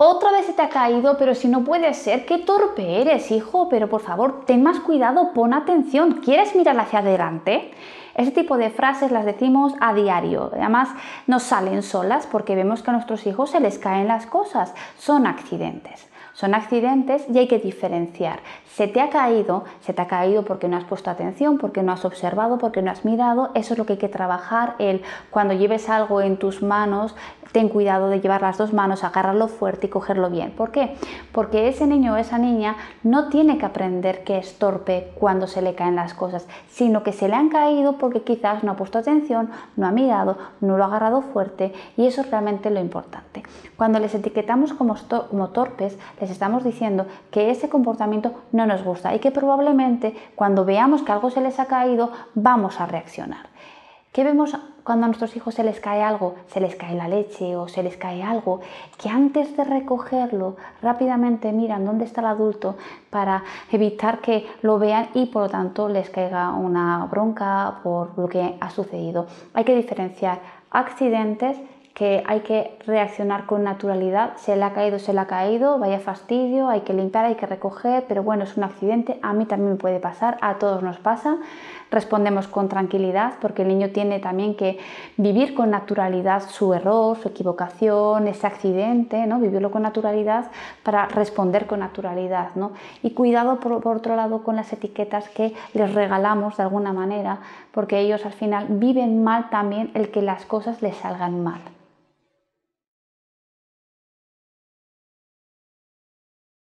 Otra vez se te ha caído, pero si no puede ser, qué torpe eres, hijo, pero por favor, ten más cuidado, pon atención, ¿quieres mirar hacia adelante? Ese tipo de frases las decimos a diario. Además, nos salen solas porque vemos que a nuestros hijos se les caen las cosas. Son accidentes. Son accidentes y hay que diferenciar. Se te ha caído, se te ha caído porque no has puesto atención, porque no has observado, porque no has mirado. Eso es lo que hay que trabajar. El cuando lleves algo en tus manos, ten cuidado de llevar las dos manos, agarrarlo fuerte y cogerlo bien. ¿Por qué? Porque ese niño o esa niña no tiene que aprender que es torpe cuando se le caen las cosas, sino que se le han caído porque quizás no ha puesto atención, no ha mirado, no lo ha agarrado fuerte y eso es realmente lo importante. Cuando les etiquetamos como, como torpes, les estamos diciendo que ese comportamiento no nos gusta y que probablemente cuando veamos que algo se les ha caído vamos a reaccionar. ¿Qué vemos cuando a nuestros hijos se les cae algo? Se les cae la leche o se les cae algo, que antes de recogerlo rápidamente miran dónde está el adulto para evitar que lo vean y por lo tanto les caiga una bronca por lo que ha sucedido. Hay que diferenciar accidentes que hay que reaccionar con naturalidad, se le ha caído, se le ha caído, vaya fastidio, hay que limpiar, hay que recoger, pero bueno, es un accidente, a mí también me puede pasar, a todos nos pasa, respondemos con tranquilidad porque el niño tiene también que vivir con naturalidad su error, su equivocación, ese accidente, ¿no? vivirlo con naturalidad para responder con naturalidad. ¿no? Y cuidado por, por otro lado con las etiquetas que les regalamos de alguna manera porque ellos al final viven mal también el que las cosas les salgan mal.